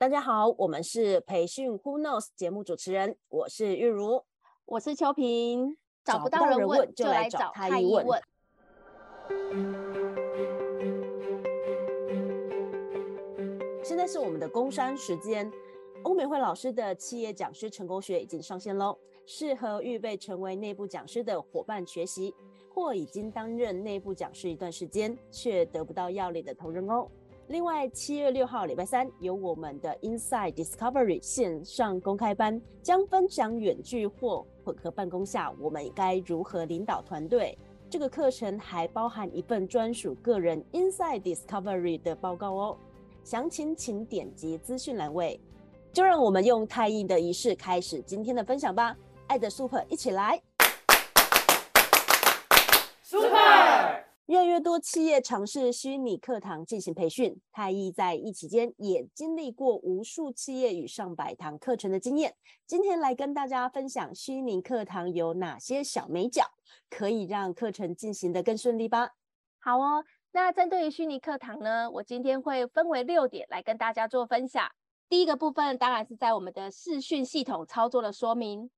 大家好，我们是培训 Who Knows 节目主持人，我是玉茹，我是秋萍。找不到人问，就来找他一问。现在是我们的工商时间，欧美慧老师的企业讲师成功学已经上线喽，适合预备成为内部讲师的伙伴学习，或已经担任内部讲师一段时间却得不到要领的同仁哦。另外，七月六号礼拜三有我们的 Inside Discovery 线上公开班，将分享远距或混合办公下我们该如何领导团队。这个课程还包含一份专属个人 Inside Discovery 的报告哦。详情请点击资讯栏位。就让我们用太印的仪式开始今天的分享吧。爱的 Super 一起来。越来越多企业尝试虚拟课堂进行培训，太易在疫期间也经历过无数企业与上百堂课程的经验。今天来跟大家分享虚拟课堂有哪些小美角，可以让课程进行得更顺利吧。好哦，那针对于虚拟课堂呢，我今天会分为六点来跟大家做分享。第一个部分当然是在我们的视讯系统操作的说明。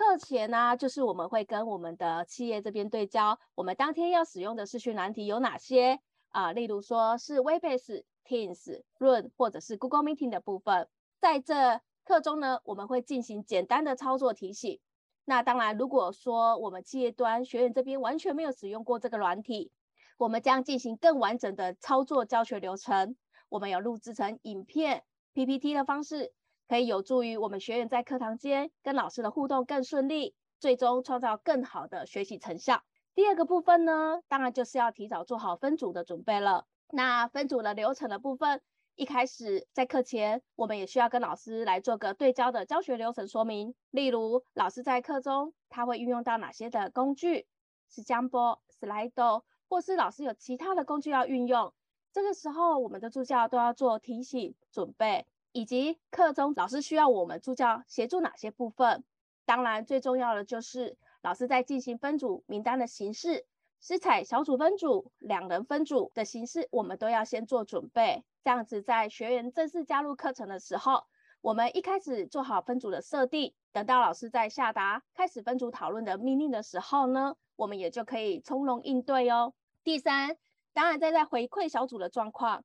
课前呢、就是我们会跟我们的企业这边对焦，我们当天要使用的视讯软体有哪些啊、例如说是 Webex、Teams、Room 或者是 Google Meeting 的部分。在这课中呢，我们会进行简单的操作提醒。那当然，如果说我们企业端学员这边完全没有使用过这个软体，我们将进行更完整的操作教学流程。我们有录制成影片、PPT 的方式。可以有助于我们学员在课堂间跟老师的互动更顺利，最终创造更好的学习成效。第二个部分呢，当然就是要提早做好分组的准备了。那分组的流程的部分，一开始在课前，我们也需要跟老师来做个对焦的教学流程说明。例如，老师在课中他会运用到哪些的工具，是 Jamboard、Slido，或是老师有其他的工具要运用。这个时候，我们的助教都要做提醒准备。以及课中老师需要我们助教协助哪些部分？当然，最重要的就是老师在进行分组名单的形式，是采小组分组、两人分组的形式，我们都要先做准备。这样子，在学员正式加入课程的时候，我们一开始做好分组的设定，等到老师在下达开始分组讨论的命令的时候呢，我们也就可以从容应对哦。第三，当然在在回馈小组的状况。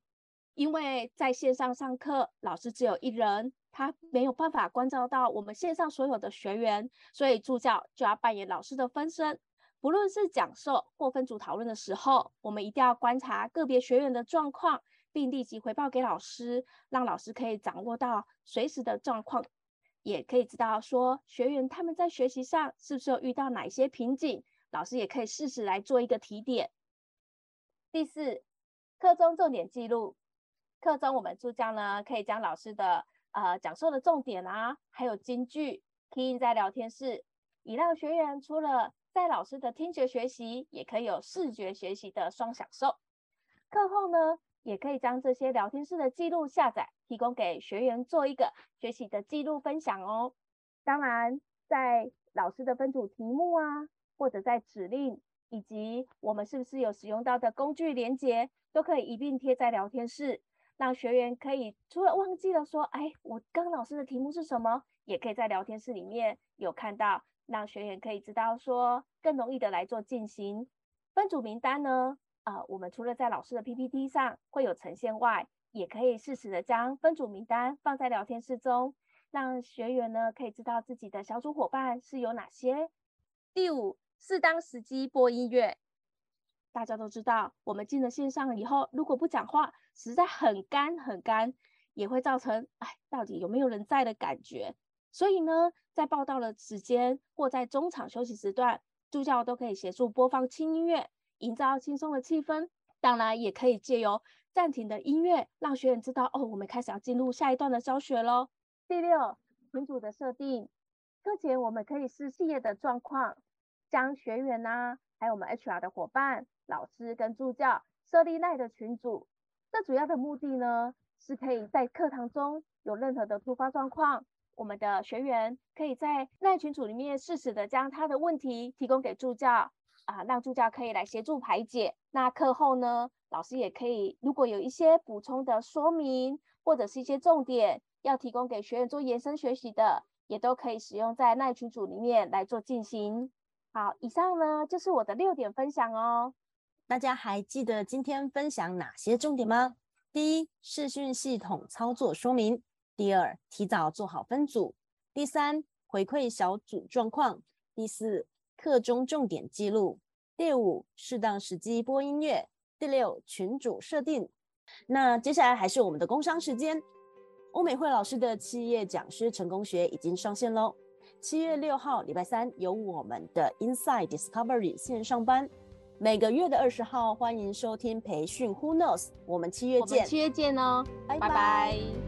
因为在线上上课，老师只有一人，他没有办法关照到我们线上所有的学员，所以助教就要扮演老师的分身。不论是讲授或分组讨论的时候，我们一定要观察个别学员的状况，并立即回报给老师，让老师可以掌握到随时的状况，也可以知道说学员他们在学习上是不是有遇到哪些瓶颈，老师也可以适时来做一个提点。第四，课中重点记录。课中，我们助教呢可以将老师的呃讲授的重点啊，还有金句贴印在聊天室，以让学员除了在老师的听觉学习，也可以有视觉学习的双享受。课后呢，也可以将这些聊天室的记录下载，提供给学员做一个学习的记录分享哦。当然，在老师的分组题目啊，或者在指令，以及我们是不是有使用到的工具连接，都可以一并贴在聊天室。让学员可以除了忘记了说，哎，我刚老师的题目是什么，也可以在聊天室里面有看到，让学员可以知道说，更容易的来做进行。分组名单呢，啊、我们除了在老师的 PPT 上会有呈现外，也可以适时的将分组名单放在聊天室中，让学员呢可以知道自己的小组伙伴是有哪些。第五，适当时机播音乐。大家都知道，我们进了线上以后，如果不讲话，实在很干很干，也会造成哎，到底有没有人在的感觉。所以呢，在报到的时间或在中场休息时段，助教都可以协助播放轻音乐，营造轻松的气氛。当然，也可以借由暂停的音乐，让学员知道哦，我们开始要进入下一段的教学喽。第六，群组的设定，课前我们可以视企业的状况，将学员呐、啊，还有我们 HR 的伙伴。老师跟助教设立赖的群组，这主要的目的呢，是可以在课堂中有任何的突发状况，我们的学员可以在赖群组里面适时的将他的问题提供给助教，啊，让助教可以来协助排解。那课后呢，老师也可以如果有一些补充的说明，或者是一些重点要提供给学员做延伸学习的，也都可以使用在耐群组里面来做进行。好，以上呢就是我的六点分享哦。大家还记得今天分享哪些重点吗？第一，视讯系统操作说明；第二，提早做好分组；第三，回馈小组状况；第四，课中重点记录；第五，适当时机播音乐；第六，群组设定。那接下来还是我们的工商时间。欧美慧老师的企业讲师成功学已经上线喽！七月六号礼拜三有我们的 Inside Discovery 线上班。每个月的二十号，欢迎收听培训 Who Knows，我们七月见，七月见哦，拜拜。拜拜。